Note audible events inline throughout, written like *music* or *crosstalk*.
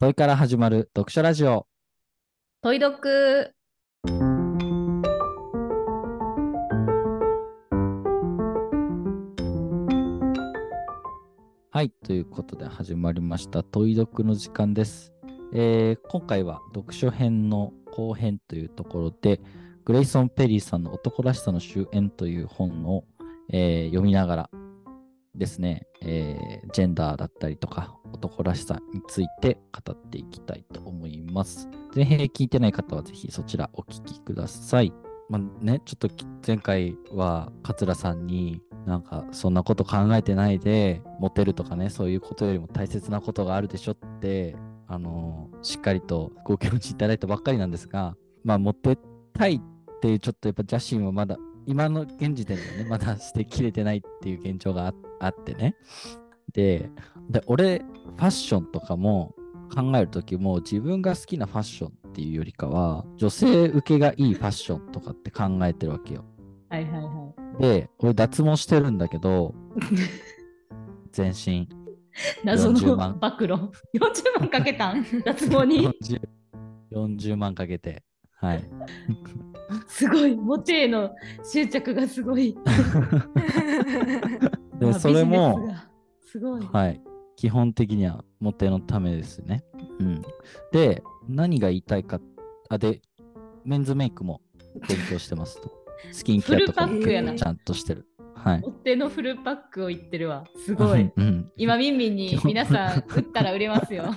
問いから始まる読書ラジオ。トイドック。はい、ということで始まりました問い読の時間です。えー今回は読書編の後編というところで、グレイソン・ペリーさんの男らしさの終焉という本を、えー読みながらですね、えージェンダーだったりとか男らしさについて語っていきたいと思います。前編聞いてない方はぜひそちらお聞きください。まあね、ちょっと前回は桂さんになんかそんなこと考えてないでモテるとかねそういうことよりも大切なことがあるでしょってあのしっかりとご教示いただいたばっかりなんですがまあモテたいっていうちょっとやっぱ邪心はまだ今の現時点ではねまだしてきれてないっていう現状がああってねでで俺ファッションとかも考えるときも自分が好きなファッションっていうよりかは女性受けがいいファッションとかって考えてるわけよ。はいはいはで、俺脱毛してるんだけど、*laughs* 全身い。謎40の万暴露。40万かけたん？*laughs* 脱毛に？40, 40万かけて、はい。すごい。モテへの執着がすごい。で、*laughs* まあそれもすごい。はい。基本的にはモテのためですね。うん。で、何が言いたいか、あ、で、メンズメイクも勉強してますと。*laughs* スキンケアとかもフルパックやなちゃんとしてる。はい。モテのフルパックを言ってるわ。すごい。うん。今、ミンミンに皆さん打ったら売れますよ。*laughs*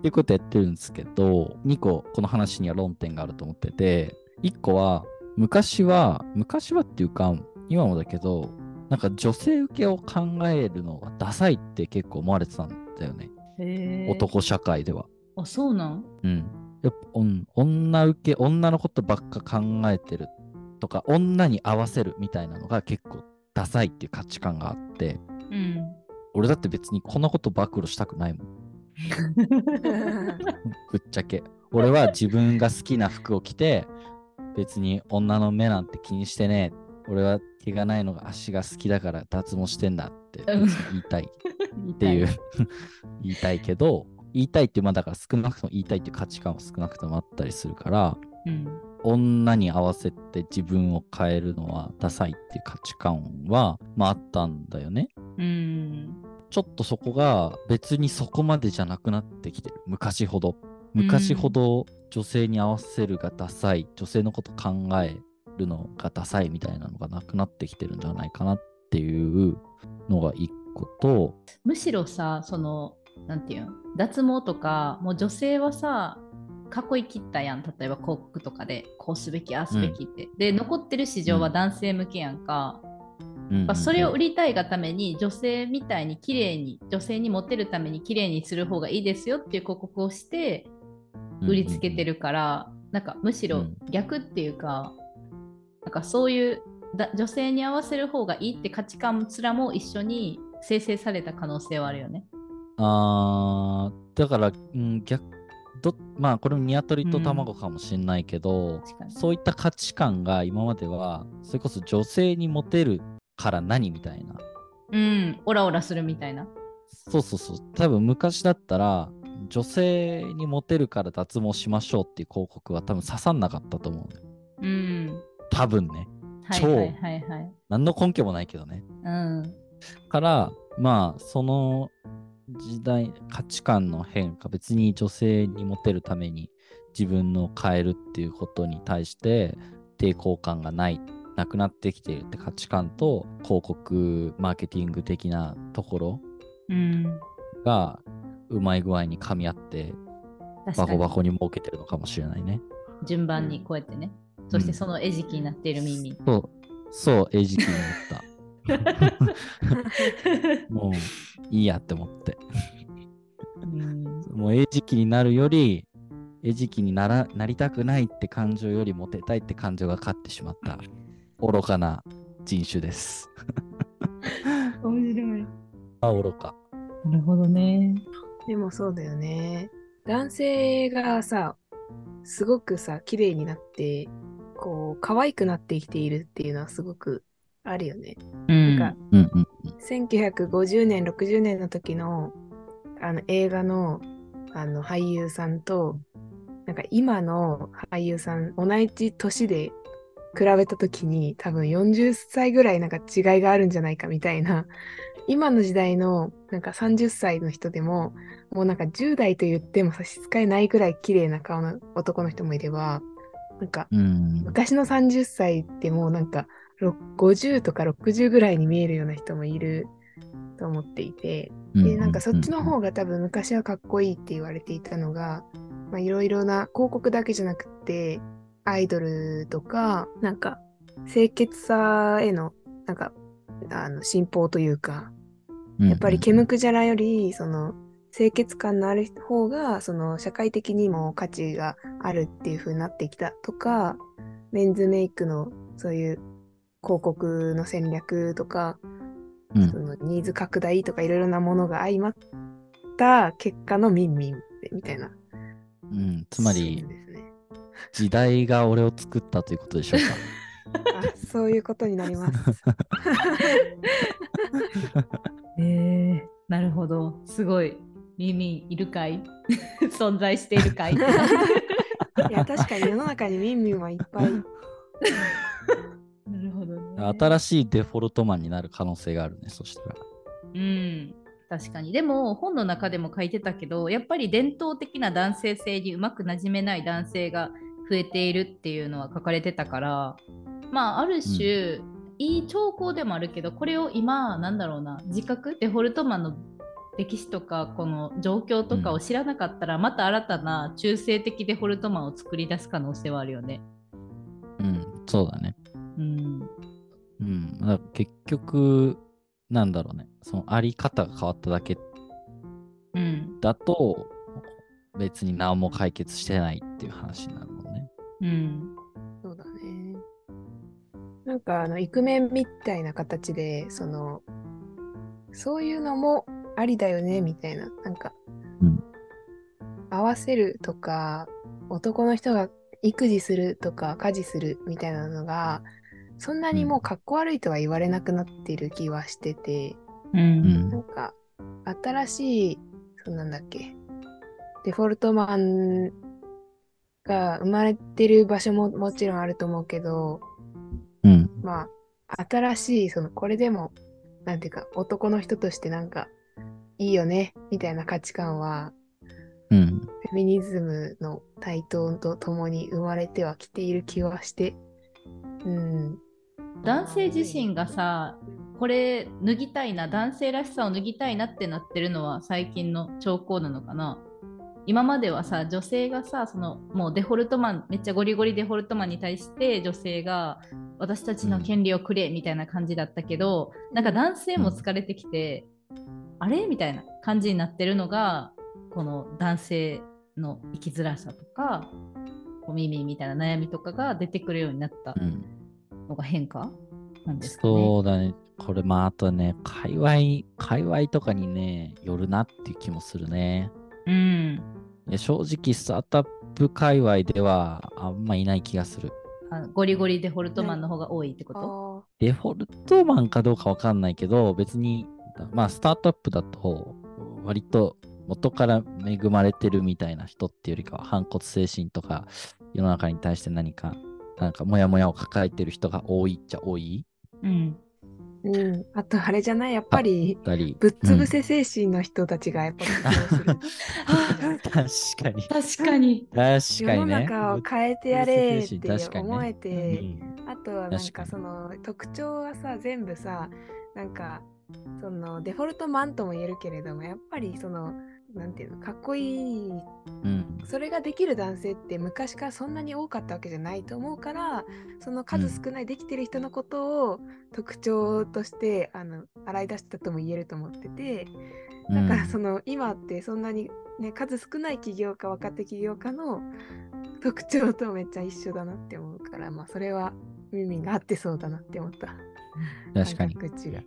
っていうことやってるんですけど、2個この話には論点があると思ってて、1個は、昔は、昔はっていうか、今もだけど、なんか女性受けを考えるのがダサいって結構思われてたんだよね。男社会では。あ、そうなん？うん。やっぱ、うん、女受け、女のことばっか考えてるとか、女に合わせるみたいなのが結構ダサいっていう価値観があって、うん。俺だって別にこんなこと暴露したくないもん。ぶっちゃけ。俺は自分が好きな服を着て、別に女の目なんて気にしてねえ。俺は毛がないのが足が好きだから脱毛してんだって言いたいっていう言いたいけど、言いたいって、まあだから少なくとも言いたいっていう価値観は少なくともあったりするから、うん。女に合わせて自分を変えるのはダサいっていう価値観は、まああったんだよね。うん。ちょっとそこが別にそこまでじゃなくなってきてる。昔ほど。昔ほど女性に合わせるがダサい、女性のこと考えるのがダサいみたいなのがなくなってきてるんじゃないかなっていうのが一個と、むしろさそのなんていうの脱毛とかもう女性はさ囲い切ったやん。例えば広告とかでこうすべきああすべきって、で残ってる市場は男性向けやんか、うんうんうん。まあそれを売りたいがために女性みたいに綺麗に女性にモテるために綺麗にする方がいいですよっていう広告をして売りつけてるから、なんかむしろうん。逆っていうか、なんかそういうだ女性に合わせる方がいいって価値観すらも一緒に生成された可能性はあるよね。あーだから、うん、逆どまあこれも鶏と卵かもしんないけど、確かに。そういった価値観が今まではそれこそ女性にモテるから何みたいなうん、オラオラするみたいな。そうそうそう多分昔だったら女性にモテるから脱毛しましょうっていう広告は多分刺さんなかったと思ううん。多分ねはい超はいはいはい。何の根拠もないけどねうん。からまあその時代価値観の変化別に女性にモテるために自分の変えるっていうことに対して抵抗感がないなくなってきているって価値観と広告マーケティング的なところうん。がうまい具合に噛み合ってバコバコに儲けてるのかもしれないね。順番にこうやってね。そしてその餌食になっている耳。そう、そう、餌食に思った。*laughs* もういいやって思って。うんもう餌食になるより、餌食にならなりたくないって感情よりモテたいって感情が勝ってしまった愚かな人種です。*laughs* 面白い。あ、愚か。なるほどね。でもそうだよね。男性がさ、すごくさ、綺麗になって、こう、可愛くなってきているっていうのはすごくあるよね。うんなんかうんうん1950年、60年の時のあの映画のあの俳優さんと、なんか今の俳優さん、同じ年で比べた時に多分40歳ぐらいなんか違いがあるんじゃないかみたいな、今の時代のなんか30歳の人でも、もうなんか10代と言っても差し支えないぐらい綺麗な顔の男の人もいれば、なんかうん。昔の30歳ってもうなんかろ50とか60ぐらいに見えるような人もいると思っていて、でなんかそっちの方が多分昔はかっこいいって言われていたのが、まあ、いろいろな広告だけじゃなくてアイドルとかなんか清潔さへのなんかあの信奉というかやっぱりケムクジャラよりその清潔感のある方がその社会的にも価値があるっていう風になってきたとかメンズメイクのそういう広告の戦略とかうんそのニーズ拡大とかいろいろなものが相まった結果のミンミンみたいな。うん、つまりね。時代が俺を作ったということでしょうか。あ *laughs* そういうことになります。*laughs* えー、なるほど。すごい。耳いるかい？*laughs* 存在しているかい？いや確かに世の中にミンミンはいっぱい。なるほどね。新しいデフォルトマンになる可能性があるね、そしたら。うん。確かに。でも本の中でも書いてたけど、やっぱり伝統的な男性性にうまくなじめない男性が増えているっていうのは書かれてたから、まあある種、いい兆候でもあるけど、これを今、なんだろうな、自覚、デフォルトマンの歴史とか、この状況とかを知らなかったら、また新たな中性的デフォルトマンを作り出す可能性はあるよね。うん、そうだね。うん。うん。だ結局、なんだろうね。そのあり方が変わっただけうん。だと、別に何も解決してないっていう話になる。うん。そうだね。なんかあのイクメンみたいな形でそのそういうのもありだよねみたいななんか、うん合わせるとか男の人が育児するとか家事するみたいなのがそんなにもうかっこ悪いとは言われなくなっている気はしてて、う。うんん。なんか新しいそうなんだっけデフォルトマンが生まれてる場所ももちろんあると思うけどうん。まあ新しいそのこれでもなんていうか男の人としてなんかいいよねみたいな価値観はうん。フェミニズムの台頭とともに生まれてはきている気はしてうん男性自身がさこれ脱ぎたいな男性らしさを脱ぎたいなってなってるのは最近の兆候なのかな今まではさ女性がさそのもうデフォルトマンめっちゃゴリゴリデフォルトマンに対して女性が私たちの権利をくれみたいな感じだったけど、なんか男性も疲れてきて、あれ？みたいな感じになってるのがこの男性の生きづらさとかこう耳みたいな悩みとかが出てくるようになったうん。のが変化？なんですかね。そうだね。これ、まあ、あとね、界隈、界隈とかにね、よるなっていう気もするね。うん。いや正直、スタートアップ界隈ではあんまいない気がする。あゴリゴリデフォルトマンの方が多いってこと、あデフォルトマンかどうかわかんないけど、別に、まあ、スタートアップだと、割と元から恵まれてるみたいな人っていうよりかは、反骨精神とか、世の中に対して何か、なんか、モヤモヤを抱えてる人が多いっちゃ多い。うん。ーうん。あとあれじゃない？やっぱりたり。ぶっつぶせ精神の人たちがやっぱり苦 *laughs* *laughs* *laughs* *laughs* 確かに。確かに。確か世のにね。中を変えてやれって思えて、うんあとはなん確かその特徴がさ全部さなんかそのデフォルトマンとも言えるけれどもやっぱりそのなんていうのかっこいいうん。それができる男性って昔からそんなに多かったわけじゃないと思うからその数少ないできてる人のことを特徴として、あの洗い出したとも言えると思っててだからその今ってそんなに、ね、数少ない起業家若手起業家の特徴とめっちゃ一緒だなって思うからまあそれは耳が合ってそうだなって思った。確かに。感覚値が *laughs* い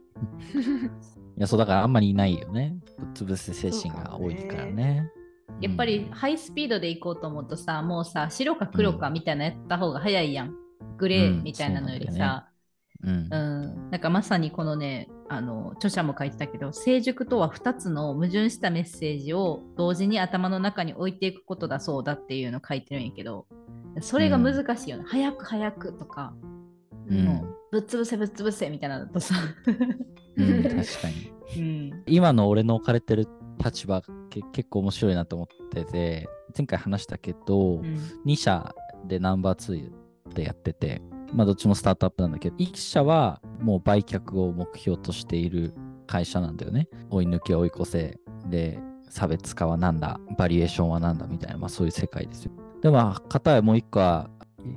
や、そう、だからあんまりいないよね。ぶっつぶせ精神が多いからね。やっぱりハイスピードで行こうと思うとさ、もうさ、白か黒かみたいなやった方が早いやん。グレーみたいなのよりさ、うん、うん、なんかまさにこのね、あの著者も書いてたけど成熟とは2つの矛盾したメッセージを同時に頭の中に置いていくことだそうだっていうのを書いてるんやけどそれが難しいよね、うん、早く早くとか、うん、もうぶっ潰せぶっ潰せみたいなのとさ、うん、確かに、*laughs* うん、今の俺の置かれてる立場結構面白いなと思ってて前回話したけど、うん、2社でナンバー2でやっててまあどっちもスタートアップなんだけど1社はもう売却を目標としている会社なんだよね。追い抜き追い越せで差別化は何だバリエーションは何だみたいな、まあ、そういう世界ですよ。でも片やもう一個は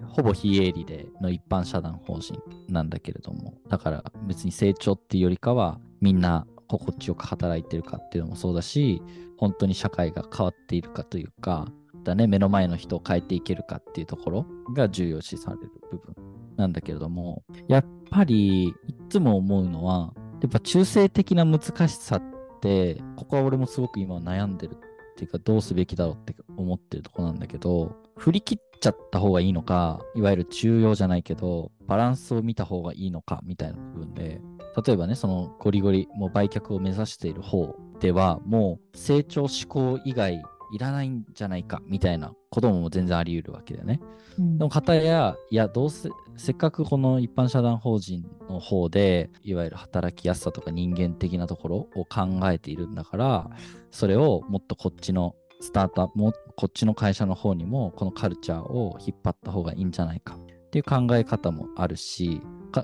ほぼ非営利での一般社団法人なんだけれどもだから別に成長っていうよりかはみんな心地よく働いてるかっていうのもそうだし本当に社会が変わっているかというかだね目の前の人を変えていけるかっていうところが重要視される部分。なんだけれどもやっぱりいつも思うのはやっぱ中性的な難しさってここは俺もすごく今悩んでるっていうかどうすべきだろうって思ってるとこなんだけど振り切っちゃった方がいいのかいわゆる中庸じゃないけどバランスを見た方がいいのかみたいな部分で例えばねそのゴリゴリもう売却を目指している方ではもう成長志向以外いらないんじゃないかみたいなことも全然あり得るわけだよね。うん、でも方やいやどうせせっかくこの一般社団法人の方でいわゆる働きやすさとか人間的なところを考えているんだからそれをもっとこっちのスタートアップもこっちの会社の方にもこのカルチャーを引っ張った方がいいんじゃないかっていう考え方もあるし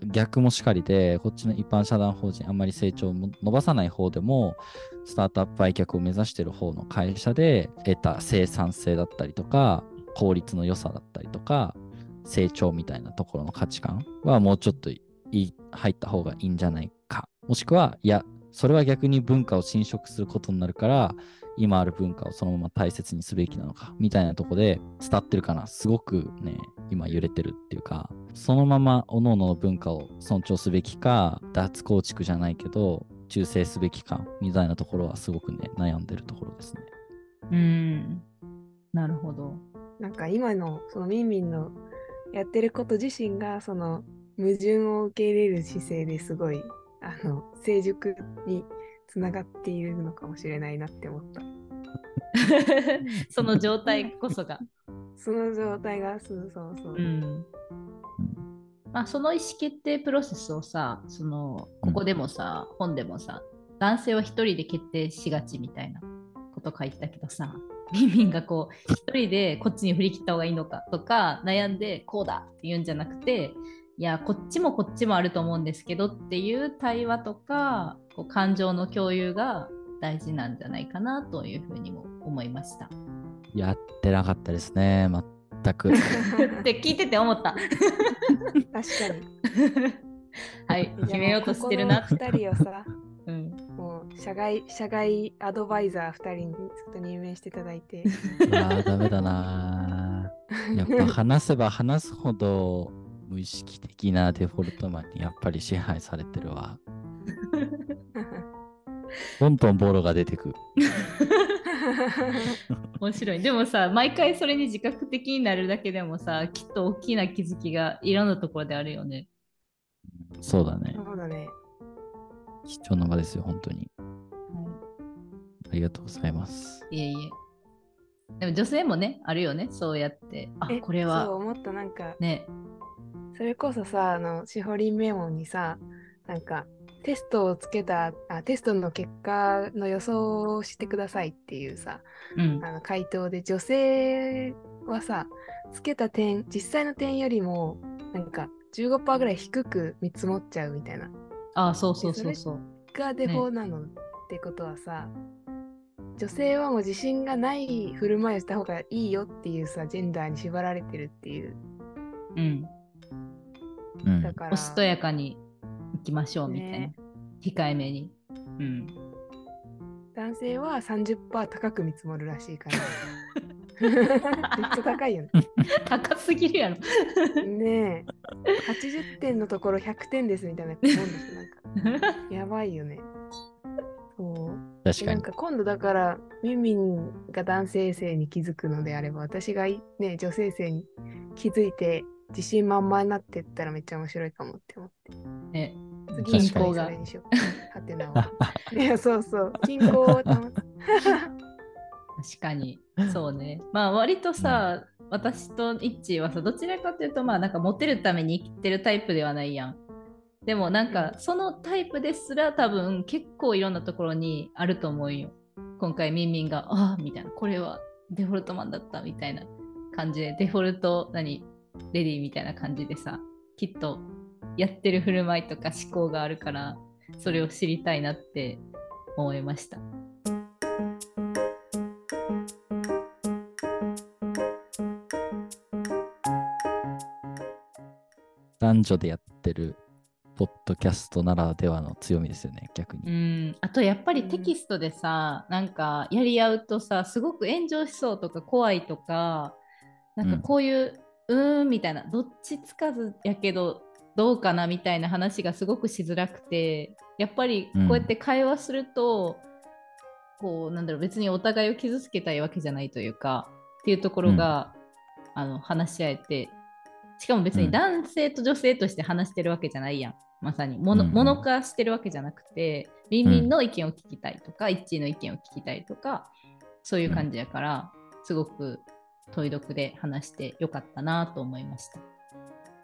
逆もしかりでこっちの一般社団法人あんまり成長を伸ばさない方でもスタートアップ売却を目指してる方の会社で得た生産性だったりとか効率の良さだったりとか成長みたいなところの価値観はもうちょっと入った方がいいんじゃないか。もしくはいやそれは逆に文化を侵食することになるから今ある文化をそのまま大切にすべきなのかみたいなとこで伝ってるかな。すごくね今揺れてるっていうか。そのまま各々の文化を尊重すべきか脱構築じゃないけど忠誠すべきかみたいなところはすごくね悩んでるところですねうんなるほどなんか今のそのミンミンのやってること自身がその矛盾を受け入れる姿勢ですごいあの成熟につながっているのかもしれないなって思った。*laughs* その状態こそが。*laughs* その状態がそうそうそう。うんまあ、その意思決定プロセスをさそのここでもさ、うん、本でもさ男性は一人で決定しがちみたいなこと書いてたけどさミンミンがこう一人でこっちに振り切った方がいいのかとか悩んでこうだって言うんじゃなくていやこっちもこっちもあると思うんですけどっていう対話とかこう感情の共有が大事なんじゃないかなというふうにも思いました。やってなかったですね全く。*laughs* って聞いてて思った。確かに。はい、決めようとしてるなって。2人をさ、*laughs* うん、もう社外社外アドバイザー2人にちょっと任命していただいて。ああ、ダメだな。やっぱ話せば話すほど無意識的なデフォルトマンにやっぱり支配されてるわ。*laughs* どんどんボロが出てく。面白い。でもさ、毎回それに自覚的になるだけでもさ、きっと大きな気づきがいろんなところであるよね。そうだね。そうだね。貴重な場ですよ、本当に。はい、ありがとうございます。いえいえ。でも女性もね、あるよね、そうやって。あ、これは。そう思った、なんか。ね。それこそさ、あの、しほりんメモにさ、なんか、テストをつけたあテストの結果の予想をしてくださいっていうさ、うん、あの回答で女性はさつけた点実際の点よりもなんか15%ぐらい低く見積もっちゃうみたいな。ああそうそうそうそう。がデフォなの、ね、ってことはさ女性はもう自信がない振る舞いをした方がいいよっていうさジェンダーに縛られてるっていう。うん。だから。おしとやかに行きましょうみたいな、ね、控えめに、うん、男性は30%高く見積もるらしいから。*laughs* めっちゃ高いよね。*laughs* 高すぎるやろ。ねえ。80点のところ100点ですみたいなもんですなんか。*laughs* やばいよね。そう。確かに。なんか今度だからミンミンが男性性に気づくのであれば私がね女性性に気づいて自信満々になってったらめっちゃ面白いかもって思って。え次に近郊がそれに。しよう。はてなを。*laughs* いや、そうそう。*laughs* 均衡を保つ。確かに。そうね。まあ割とさ、私とイッチーはさどちらかというとまあなんかモテるために生きてるタイプではないやん。でもなんかそのタイプですら多分結構いろんなところにあると思うよ。今回ミンミンがああみたいな。これはデフォルトマンだったみたいな感じで。デフォルト何？レディーみたいな感じでさきっとやってる振る舞いとか思考があるからそれを知りたいなって思いました。男女でやってるポッドキャストならではの強みですよね、逆に。うん、あとやっぱりテキストでさ、なんかやり合うとさすごく炎上しそうとか怖いとかなんかこういう、うーんみたいなどっちつかずやけどどうかなみたいな話がすごくしづらくてやっぱりこうやって会話すると、こうなんだろう別にお互いを傷つけたいわけじゃないというかっていうところが、あの話し合えてしかも別に男性と女性として話してるわけじゃないやん。まさに。もの,、うん。化してるわけじゃなくて、ビンビンの意見を聞きたいとか、イッチーの意見を聞きたいとか、そういう感じやから、すごく問い読で話してよかったなと思いまし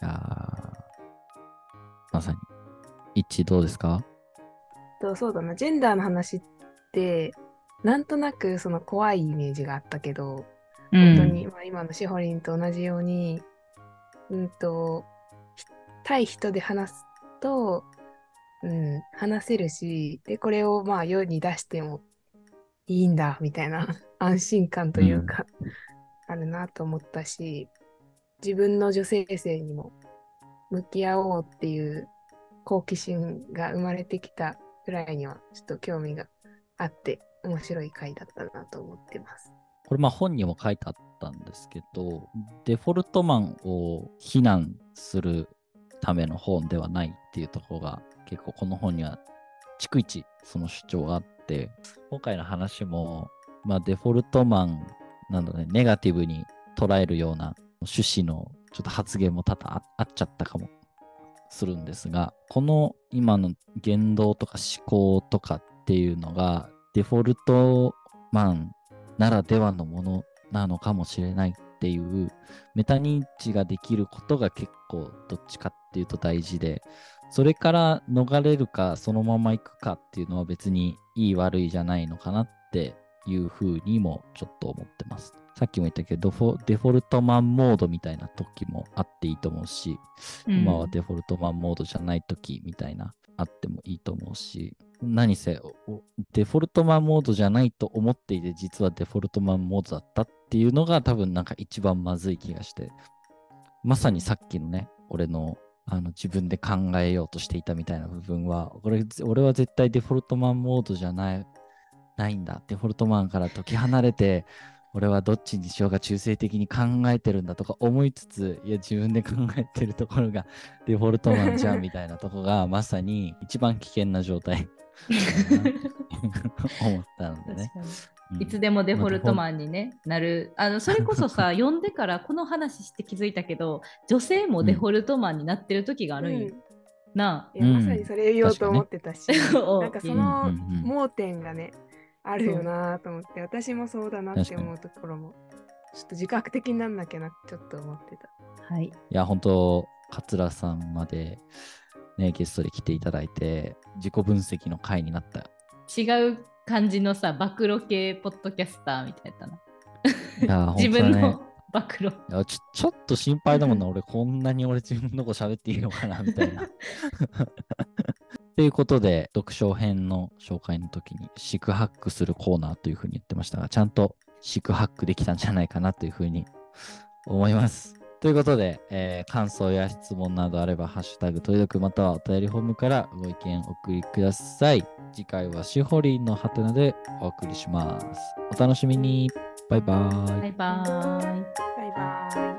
た。まさに。一致どうですか？とそうだな、ジェンダーの話って、なんとなくその怖いイメージがあったけど、本当に、まあ、今のしほりんと同じように、うんと、ひ対人で話すと、うん、話せるし、で、これをまあ世に出してもいいんだ、みたいな *laughs* 安心感というか、あるなと思ったし、自分の女性性にも向き合おうっていう好奇心が生まれてきたぐらいには、ちょっと興味があって、面白い回だったなと思ってます。これまあ本にも書いてあったんですけど、デフォルトマンを非難するための本ではないっていうところが結構この本には逐一その主張があって、今回の話も、まあ、デフォルトマンなんだね、ネガティブに捉えるような趣旨のちょっと発言も多々あっちゃったかもするんですが、この今の言動とか思考とかっていうのがデフォルトマンならではのものなのかもしれないっていうメタ認知ができることが結構どっちかっていうと大事でそれから逃れるかそのまま行くかっていうのは別にいい悪いじゃないのかなっていうふうにもちょっと思ってます。さっきも言ったけどデフォルトマンモードみたいな時もあっていいと思うし、今はデフォルトマンモードじゃない時みたいなあってもいいと思うし何せデフォルトマンモードじゃないと思っていて実はデフォルトマンモードだったっていうのが多分なんか一番まずい気がしてまさにさっきのね俺のあの自分で考えようとしていたみたいな部分は俺俺は絶対デフォルトマンモードじゃないないんだ。デフォルトマンから解き離れて俺はどっちにしようか中性的に考えてるんだとか思いつついや自分で考えてるところが *laughs* デフォルトマンじゃんみたいなとこが *laughs* まさに一番危険な状態。*laughs* 思ったのでね。いつでもデフォルトマンに、ね、なる。あのそれこそさ読んでからこの話して気づいたけど女性もデフォルトマンになってる時があるんよ、なあ。いやまさにそれ言おうと思ってたし、う。んなんかそうんのうんうん。盲点がね、あるよなと思って、私もそうだなって思うところも、ちょっと自覚的になんなきゃなちょっと思ってた。はいいや、本当桂さんまで、ね、ゲストで来ていただいて、自己分析の回になった。違う感じのさ暴露系ポッドキャスターみたいだないや、*laughs* 本自分の。暴露いやちょちょっと心配だもんな、俺、こんなに俺自分のこと喋っていいのかな、みたいな。*laughs* ということで、読書編の紹介の時に、四苦八苦するコーナーというふうに言ってましたが、ちゃんと四苦八苦できたんじゃないかなというふうに思います。ということで、えー感想や質問などあれば、ハッシュタグ、といどくまたはお便りフォームからご意見お送りください。次回はしほりんのハテナでお送りします。お楽しみに。バイバイ。バイバーイバイバーイ。